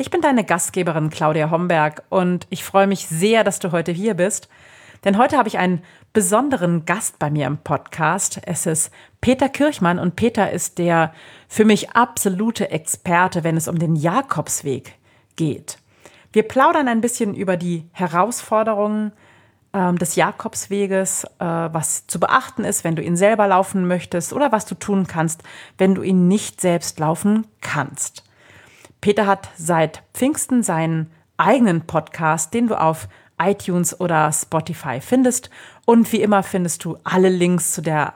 Ich bin deine Gastgeberin Claudia Homberg und ich freue mich sehr, dass du heute hier bist. Denn heute habe ich einen besonderen Gast bei mir im Podcast. Es ist Peter Kirchmann und Peter ist der für mich absolute Experte, wenn es um den Jakobsweg geht. Wir plaudern ein bisschen über die Herausforderungen ähm, des Jakobsweges, äh, was zu beachten ist, wenn du ihn selber laufen möchtest oder was du tun kannst, wenn du ihn nicht selbst laufen kannst. Peter hat seit Pfingsten seinen eigenen Podcast, den du auf iTunes oder Spotify findest. Und wie immer findest du alle Links zu der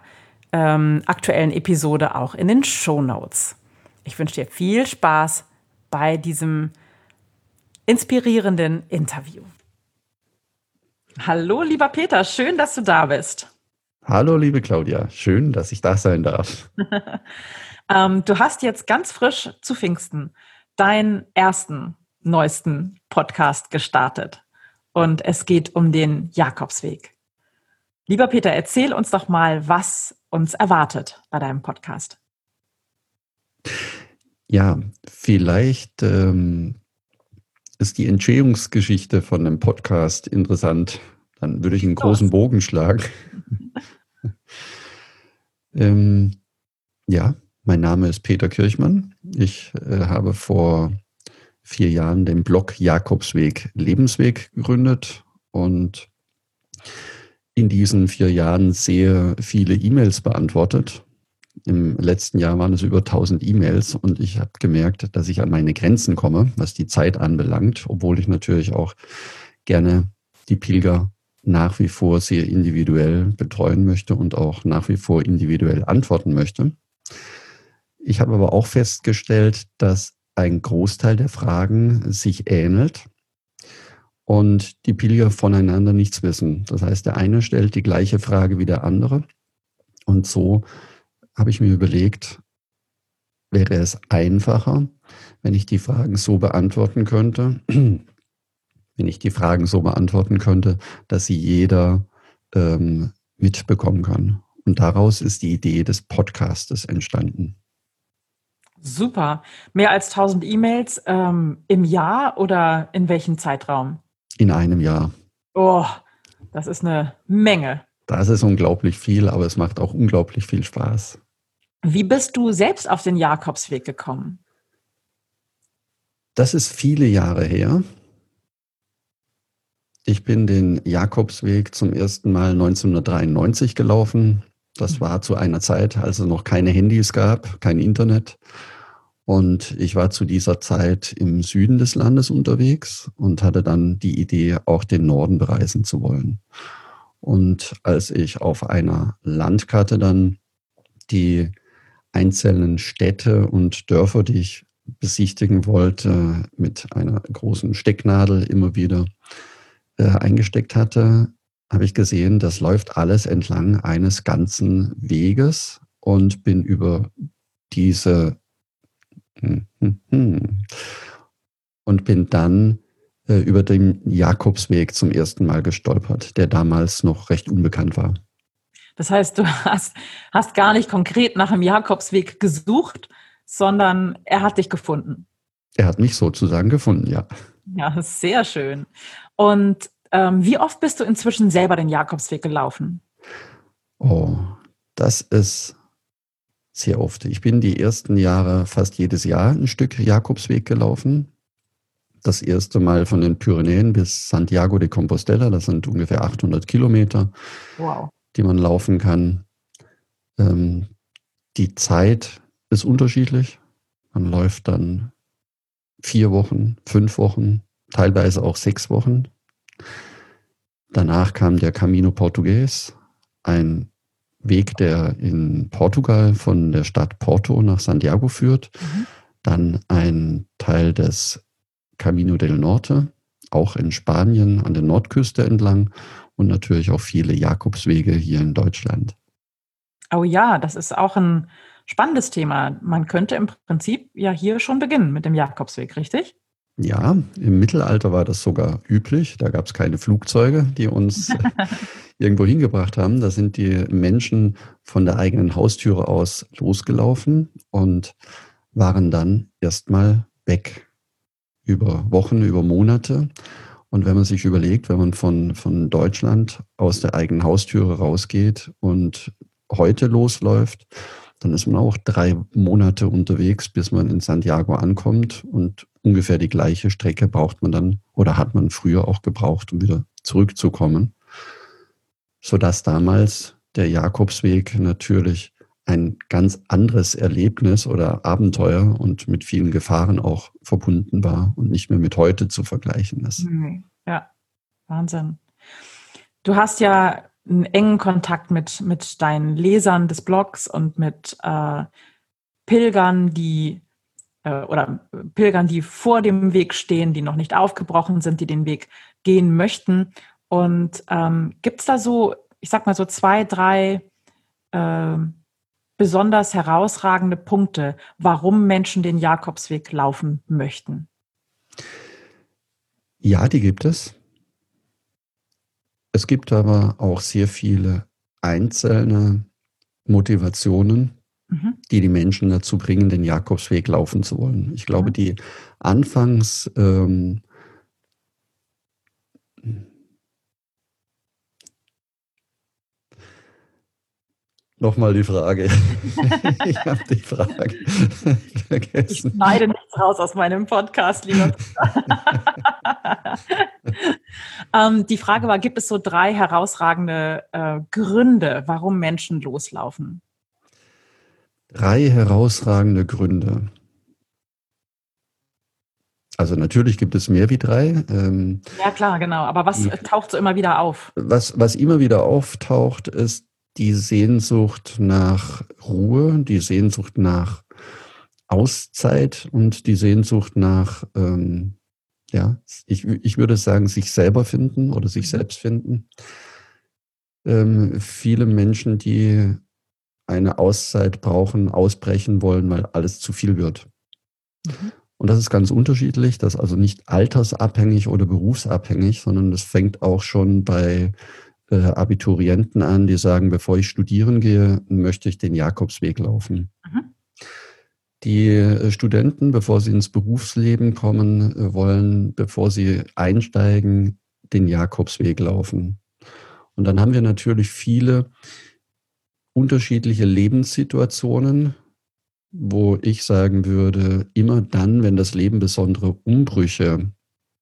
ähm, aktuellen Episode auch in den Show Notes. Ich wünsche dir viel Spaß bei diesem inspirierenden Interview. Hallo, lieber Peter, schön, dass du da bist. Hallo, liebe Claudia, schön, dass ich da sein darf. ähm, du hast jetzt ganz frisch zu Pfingsten deinen ersten, neuesten Podcast gestartet. Und es geht um den Jakobsweg. Lieber Peter, erzähl uns doch mal, was uns erwartet bei deinem Podcast. Ja, vielleicht ähm, ist die Entstehungsgeschichte von einem Podcast interessant. Dann würde ich einen großen Bogen schlagen. ähm, ja, mein Name ist Peter Kirchmann. Ich äh, habe vor vier Jahren den Blog Jakobsweg Lebensweg gegründet und in diesen vier Jahren sehr viele E-Mails beantwortet. Im letzten Jahr waren es über 1000 E-Mails und ich habe gemerkt, dass ich an meine Grenzen komme, was die Zeit anbelangt, obwohl ich natürlich auch gerne die Pilger nach wie vor sehr individuell betreuen möchte und auch nach wie vor individuell antworten möchte. Ich habe aber auch festgestellt, dass ein Großteil der Fragen sich ähnelt und die Pilger voneinander nichts wissen. Das heißt, der eine stellt die gleiche Frage wie der andere. Und so habe ich mir überlegt, wäre es einfacher, wenn ich die Fragen so beantworten könnte, wenn ich die Fragen so beantworten könnte, dass sie jeder ähm, mitbekommen kann. Und daraus ist die Idee des Podcastes entstanden. Super. Mehr als 1000 E-Mails ähm, im Jahr oder in welchem Zeitraum? In einem Jahr. Oh, das ist eine Menge. Das ist unglaublich viel, aber es macht auch unglaublich viel Spaß. Wie bist du selbst auf den Jakobsweg gekommen? Das ist viele Jahre her. Ich bin den Jakobsweg zum ersten Mal 1993 gelaufen. Das war zu einer Zeit, als es noch keine Handys gab, kein Internet. Und ich war zu dieser Zeit im Süden des Landes unterwegs und hatte dann die Idee, auch den Norden bereisen zu wollen. Und als ich auf einer Landkarte dann die einzelnen Städte und Dörfer, die ich besichtigen wollte, mit einer großen Stecknadel immer wieder äh, eingesteckt hatte, habe ich gesehen, das läuft alles entlang eines ganzen Weges und bin über diese hm, hm, hm, und bin dann äh, über den Jakobsweg zum ersten Mal gestolpert, der damals noch recht unbekannt war. Das heißt, du hast, hast gar nicht konkret nach dem Jakobsweg gesucht, sondern er hat dich gefunden. Er hat mich sozusagen gefunden, ja. Ja, sehr schön. Und ähm, wie oft bist du inzwischen selber den Jakobsweg gelaufen? Oh, das ist sehr oft. Ich bin die ersten Jahre fast jedes Jahr ein Stück Jakobsweg gelaufen. Das erste Mal von den Pyrenäen bis Santiago de Compostela, das sind ungefähr 800 Kilometer, wow. die man laufen kann. Ähm, die Zeit ist unterschiedlich. Man läuft dann vier Wochen, fünf Wochen, teilweise auch sechs Wochen. Danach kam der Camino Portugues, ein Weg, der in Portugal von der Stadt Porto nach Santiago führt. Mhm. Dann ein Teil des Camino del Norte, auch in Spanien an der Nordküste entlang und natürlich auch viele Jakobswege hier in Deutschland. Oh ja, das ist auch ein spannendes Thema. Man könnte im Prinzip ja hier schon beginnen mit dem Jakobsweg, richtig? Ja, im Mittelalter war das sogar üblich. Da gab es keine Flugzeuge, die uns irgendwo hingebracht haben. Da sind die Menschen von der eigenen Haustüre aus losgelaufen und waren dann erstmal weg. Über Wochen, über Monate. Und wenn man sich überlegt, wenn man von, von Deutschland aus der eigenen Haustüre rausgeht und heute losläuft, dann ist man auch drei Monate unterwegs, bis man in Santiago ankommt. Und ungefähr die gleiche Strecke braucht man dann oder hat man früher auch gebraucht, um wieder zurückzukommen. Sodass damals der Jakobsweg natürlich ein ganz anderes Erlebnis oder Abenteuer und mit vielen Gefahren auch verbunden war und nicht mehr mit heute zu vergleichen ist. Ja, Wahnsinn. Du hast ja einen engen Kontakt mit, mit deinen Lesern des Blogs und mit äh, Pilgern, die oder Pilgern, die vor dem Weg stehen, die noch nicht aufgebrochen sind, die den Weg gehen möchten. Und ähm, gibt es da so, ich sag mal so zwei, drei äh, besonders herausragende Punkte, warum Menschen den Jakobsweg laufen möchten? Ja, die gibt es. Es gibt aber auch sehr viele einzelne Motivationen, mhm. die die Menschen dazu bringen, den Jakobsweg laufen zu wollen. Ich glaube, die Anfangs ähm, Nochmal die Frage. ich habe die Frage vergessen. Ich schneide nichts raus aus meinem Podcast, lieber. ähm, die Frage war, gibt es so drei herausragende äh, Gründe, warum Menschen loslaufen? Drei herausragende Gründe. Also natürlich gibt es mehr wie drei. Ähm, ja klar, genau. Aber was taucht so immer wieder auf? Was, was immer wieder auftaucht, ist die Sehnsucht nach Ruhe, die Sehnsucht nach Auszeit und die Sehnsucht nach, ähm, ja, ich, ich würde sagen, sich selber finden oder sich mhm. selbst finden. Ähm, viele Menschen, die eine Auszeit brauchen, ausbrechen wollen, weil alles zu viel wird. Mhm. Und das ist ganz unterschiedlich. Das ist also nicht altersabhängig oder berufsabhängig, sondern das fängt auch schon bei äh, Abiturienten an, die sagen, bevor ich studieren gehe, möchte ich den Jakobsweg laufen. Mhm. Die äh, Studenten, bevor sie ins Berufsleben kommen äh, wollen, bevor sie einsteigen, den Jakobsweg laufen. Und dann haben wir natürlich viele unterschiedliche Lebenssituationen, wo ich sagen würde, immer dann, wenn das Leben besondere Umbrüche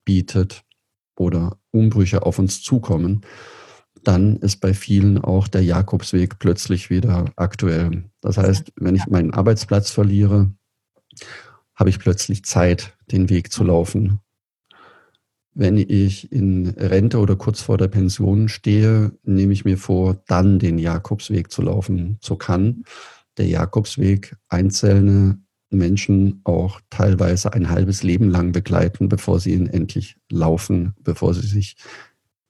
bietet oder Umbrüche auf uns zukommen, dann ist bei vielen auch der Jakobsweg plötzlich wieder aktuell. Das heißt, wenn ich meinen Arbeitsplatz verliere, habe ich plötzlich Zeit, den Weg zu laufen. Wenn ich in Rente oder kurz vor der Pension stehe, nehme ich mir vor, dann den Jakobsweg zu laufen. So kann der Jakobsweg einzelne Menschen auch teilweise ein halbes Leben lang begleiten, bevor sie ihn endlich laufen, bevor sie sich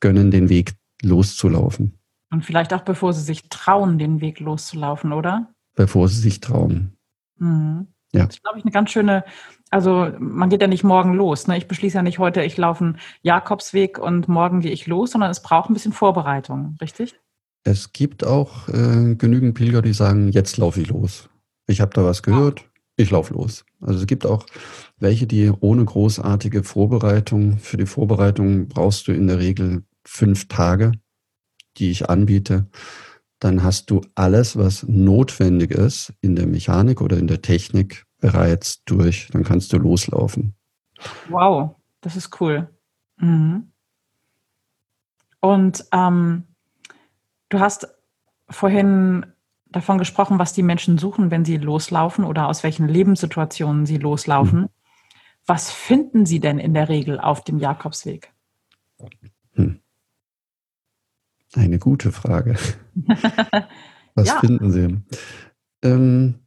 gönnen, den Weg loszulaufen. Und vielleicht auch bevor sie sich trauen, den Weg loszulaufen, oder? Bevor sie sich trauen. Mhm. Ja. Das ist, glaube ich, eine ganz schöne, also man geht ja nicht morgen los. Ne? Ich beschließe ja nicht heute, ich laufe einen Jakobsweg und morgen gehe ich los, sondern es braucht ein bisschen Vorbereitung, richtig? Es gibt auch äh, genügend Pilger, die sagen, jetzt laufe ich los. Ich habe da was gehört, ich laufe los. Also es gibt auch welche, die ohne großartige Vorbereitung, für die Vorbereitung brauchst du in der Regel fünf Tage, die ich anbiete, dann hast du alles, was notwendig ist in der Mechanik oder in der Technik bereits durch. Dann kannst du loslaufen. Wow, das ist cool. Mhm. Und ähm, du hast vorhin davon gesprochen, was die Menschen suchen, wenn sie loslaufen oder aus welchen Lebenssituationen sie loslaufen. Mhm. Was finden sie denn in der Regel auf dem Jakobsweg? Hm. Eine gute Frage. Was ja. finden Sie? Ähm,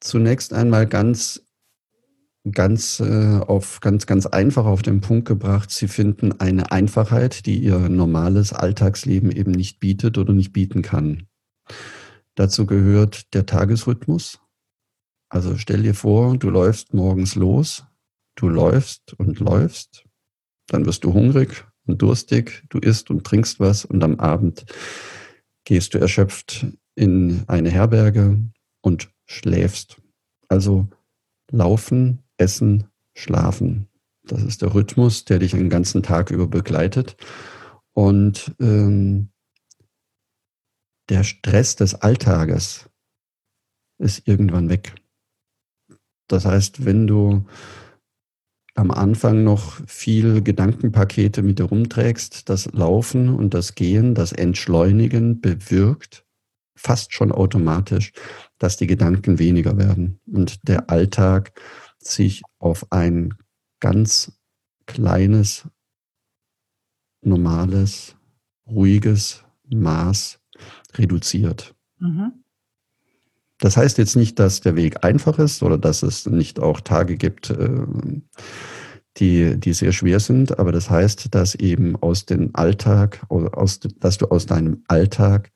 zunächst einmal ganz ganz äh, auf ganz ganz einfach auf den Punkt gebracht. Sie finden eine Einfachheit, die ihr normales Alltagsleben eben nicht bietet oder nicht bieten kann. Dazu gehört der Tagesrhythmus. Also stell dir vor, du läufst morgens los, du läufst und läufst, dann wirst du hungrig und durstig, du isst und trinkst was und am Abend gehst du erschöpft in eine Herberge und schläfst. Also laufen, essen, schlafen. Das ist der Rhythmus, der dich den ganzen Tag über begleitet. Und ähm, der Stress des Alltages ist irgendwann weg. Das heißt, wenn du am Anfang noch viel Gedankenpakete mit dir rumträgst, das Laufen und das Gehen, das Entschleunigen bewirkt fast schon automatisch, dass die Gedanken weniger werden und der Alltag sich auf ein ganz kleines, normales, ruhiges Maß reduziert. Mhm. Das heißt jetzt nicht, dass der Weg einfach ist oder dass es nicht auch Tage gibt, äh, die, die sehr schwer sind, aber das heißt, dass eben aus dem Alltag, aus, dass du aus deinem Alltag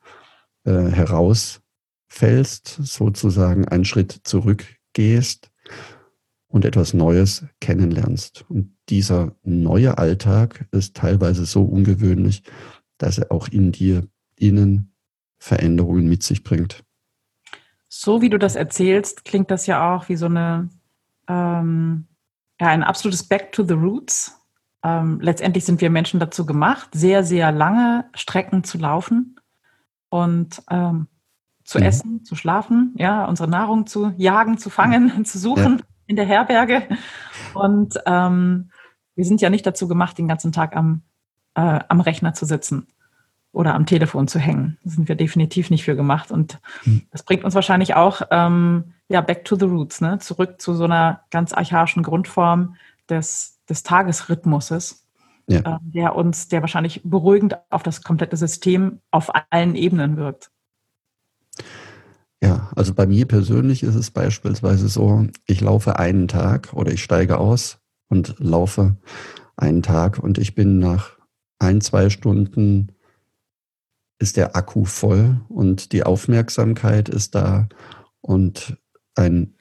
äh, herausfällst, sozusagen einen Schritt zurückgehst und etwas Neues kennenlernst. Und dieser neue Alltag ist teilweise so ungewöhnlich, dass er auch in dir innen Veränderungen mit sich bringt. So wie du das erzählst, klingt das ja auch wie so eine, ähm, ja, ein absolutes Back to the Roots. Ähm, letztendlich sind wir Menschen dazu gemacht, sehr, sehr lange Strecken zu laufen und ähm, zu mhm. essen, zu schlafen, ja, unsere Nahrung zu jagen, zu fangen, zu suchen ja. in der Herberge. Und ähm, wir sind ja nicht dazu gemacht, den ganzen Tag am, äh, am Rechner zu sitzen oder am Telefon zu hängen. Da sind wir definitiv nicht für gemacht. Und hm. das bringt uns wahrscheinlich auch ähm, ja, back to the roots, ne? zurück zu so einer ganz archaischen Grundform des, des Tagesrhythmuses, ja. äh, der uns, der wahrscheinlich beruhigend auf das komplette System auf allen Ebenen wirkt. Ja, also bei mir persönlich ist es beispielsweise so, ich laufe einen Tag oder ich steige aus und laufe einen Tag und ich bin nach ein, zwei Stunden ist der Akku voll und die Aufmerksamkeit ist da und ein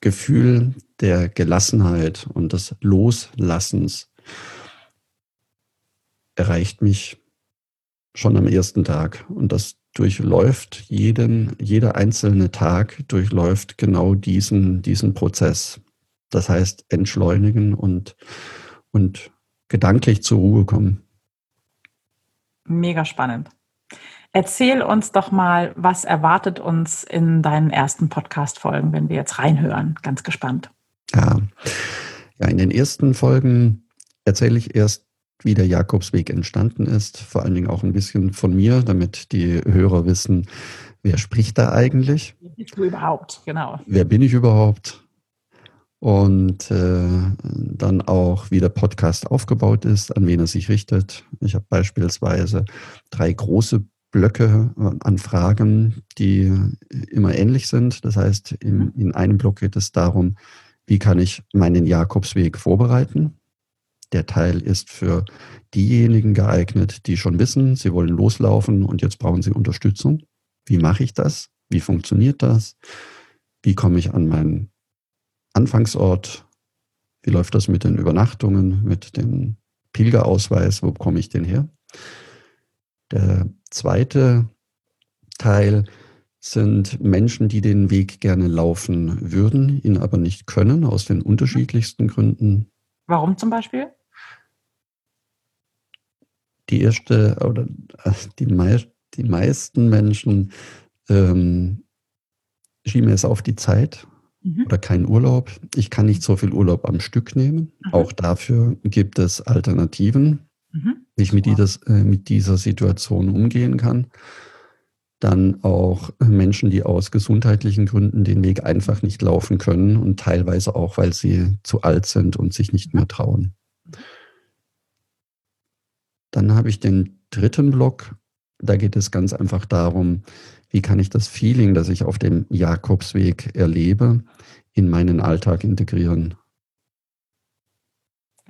Gefühl der Gelassenheit und des Loslassens erreicht mich schon am ersten Tag. Und das durchläuft jeden, jeder einzelne Tag durchläuft genau diesen, diesen Prozess. Das heißt, entschleunigen und, und gedanklich zur Ruhe kommen. Mega spannend. Erzähl uns doch mal, was erwartet uns in deinen ersten Podcast-Folgen, wenn wir jetzt reinhören. Ganz gespannt. Ja. ja, in den ersten Folgen erzähle ich erst, wie der Jakobsweg entstanden ist. Vor allen Dingen auch ein bisschen von mir, damit die Hörer wissen, wer spricht da eigentlich? Wer bist du überhaupt? Genau. Wer bin ich überhaupt? Und äh, dann auch, wie der Podcast aufgebaut ist, an wen er sich richtet. Ich habe beispielsweise drei große Blöcke an Fragen, die immer ähnlich sind. Das heißt, in, in einem Block geht es darum, wie kann ich meinen Jakobsweg vorbereiten. Der Teil ist für diejenigen geeignet, die schon wissen, sie wollen loslaufen und jetzt brauchen sie Unterstützung. Wie mache ich das? Wie funktioniert das? Wie komme ich an meinen Anfangsort? Wie läuft das mit den Übernachtungen, mit dem Pilgerausweis? Wo bekomme ich den her? Der zweite Teil sind Menschen, die den Weg gerne laufen würden, ihn aber nicht können, aus den unterschiedlichsten Gründen. Warum zum Beispiel? Die erste oder äh, die, mei die meisten Menschen ähm, schieben es auf die Zeit mhm. oder keinen Urlaub. Ich kann nicht so viel Urlaub am Stück nehmen. Mhm. Auch dafür gibt es Alternativen. Mhm wie ich mit, dieses, äh, mit dieser Situation umgehen kann. Dann auch Menschen, die aus gesundheitlichen Gründen den Weg einfach nicht laufen können und teilweise auch, weil sie zu alt sind und sich nicht mehr trauen. Dann habe ich den dritten Block. Da geht es ganz einfach darum, wie kann ich das Feeling, das ich auf dem Jakobsweg erlebe, in meinen Alltag integrieren.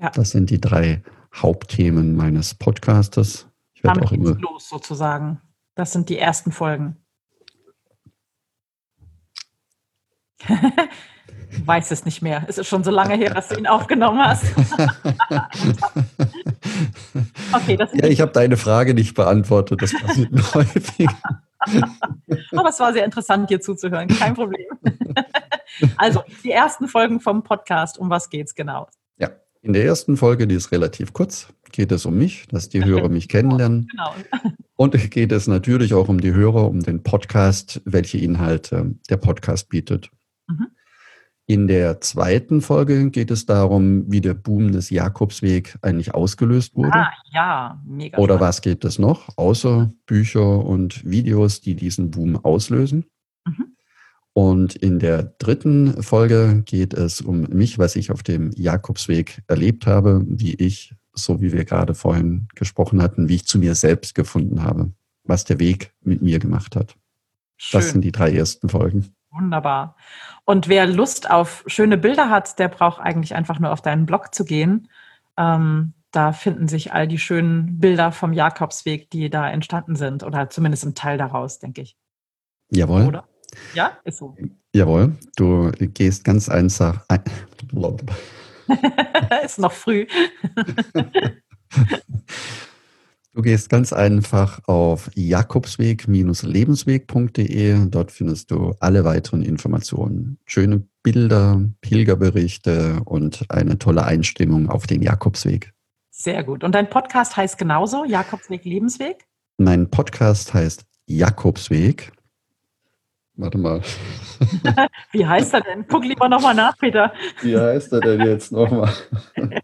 Ja. Das sind die drei Hauptthemen meines Podcastes. Ich werde Damit auch immer los sozusagen. Das sind die ersten Folgen. Du weißt es nicht mehr. Es ist schon so lange her, dass du ihn aufgenommen hast. okay, das ja, ich habe deine Frage nicht beantwortet. Das passiert häufig. Aber es war sehr interessant, dir zuzuhören. Kein Problem. also, die ersten Folgen vom Podcast. Um was geht's genau? Ja, in der ersten Folge, die ist relativ kurz, geht es um mich, dass die Hörer mich kennenlernen. Genau. Und geht es natürlich auch um die Hörer, um den Podcast, welche Inhalte der Podcast bietet. In der zweiten Folge geht es darum, wie der Boom des Jakobsweg eigentlich ausgelöst wurde. Ah, ja, mega. Oder was gibt es noch, außer Bücher und Videos, die diesen Boom auslösen? Mhm. Und in der dritten Folge geht es um mich, was ich auf dem Jakobsweg erlebt habe, wie ich, so wie wir gerade vorhin gesprochen hatten, wie ich zu mir selbst gefunden habe, was der Weg mit mir gemacht hat. Schön. Das sind die drei ersten Folgen. Wunderbar. Und wer Lust auf schöne Bilder hat, der braucht eigentlich einfach nur auf deinen Blog zu gehen. Ähm, da finden sich all die schönen Bilder vom Jakobsweg, die da entstanden sind, oder zumindest ein Teil daraus, denke ich. Jawohl. Oder? Ja, ist so. Jawohl, du gehst ganz einfach. Ein ist noch früh. Du gehst ganz einfach auf jakobsweg-lebensweg.de. Dort findest du alle weiteren Informationen. Schöne Bilder, Pilgerberichte und eine tolle Einstimmung auf den Jakobsweg. Sehr gut. Und dein Podcast heißt genauso, Jakobsweg Lebensweg? Mein Podcast heißt Jakobsweg. Warte mal. Wie heißt er denn? Guck lieber nochmal nach, Peter. Wie heißt er denn jetzt nochmal?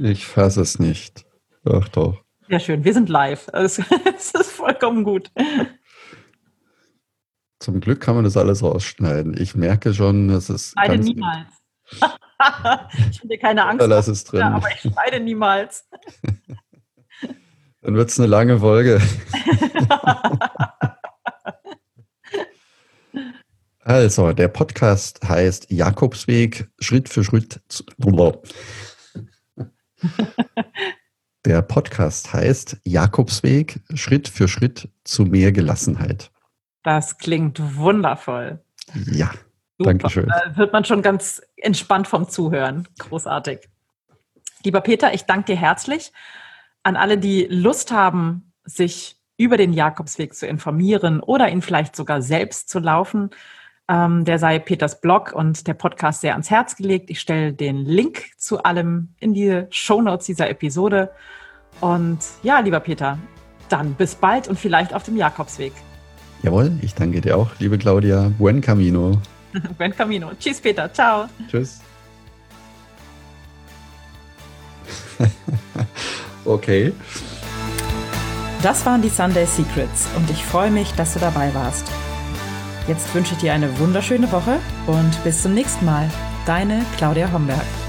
Ich fasse es nicht. Ach doch. Sehr schön. Wir sind live. Es, ist vollkommen gut. Zum Glück kann man das alles rausschneiden. Ich merke schon, dass es. Schneide niemals. ich will dir keine Angst. Lass es drin. Ja, aber ich schneide niemals. Dann wird es eine lange Folge. also, der Podcast heißt Jakobsweg Schritt für Schritt. Der Podcast heißt Jakobsweg Schritt für Schritt zu mehr Gelassenheit. Das klingt wundervoll. Ja, danke schön. Da wird man schon ganz entspannt vom Zuhören. Großartig. Lieber Peter, ich danke dir herzlich. An alle, die Lust haben, sich über den Jakobsweg zu informieren oder ihn vielleicht sogar selbst zu laufen, ähm, der sei Peters Blog und der Podcast sehr ans Herz gelegt. Ich stelle den Link zu allem in die Shownotes dieser Episode. Und ja, lieber Peter, dann bis bald und vielleicht auf dem Jakobsweg. Jawohl, ich danke dir auch, liebe Claudia. Buen Camino. Buen Camino. Tschüss, Peter. Ciao. Tschüss. okay. Das waren die Sunday Secrets und ich freue mich, dass du dabei warst. Jetzt wünsche ich dir eine wunderschöne Woche und bis zum nächsten Mal. Deine Claudia Homberg.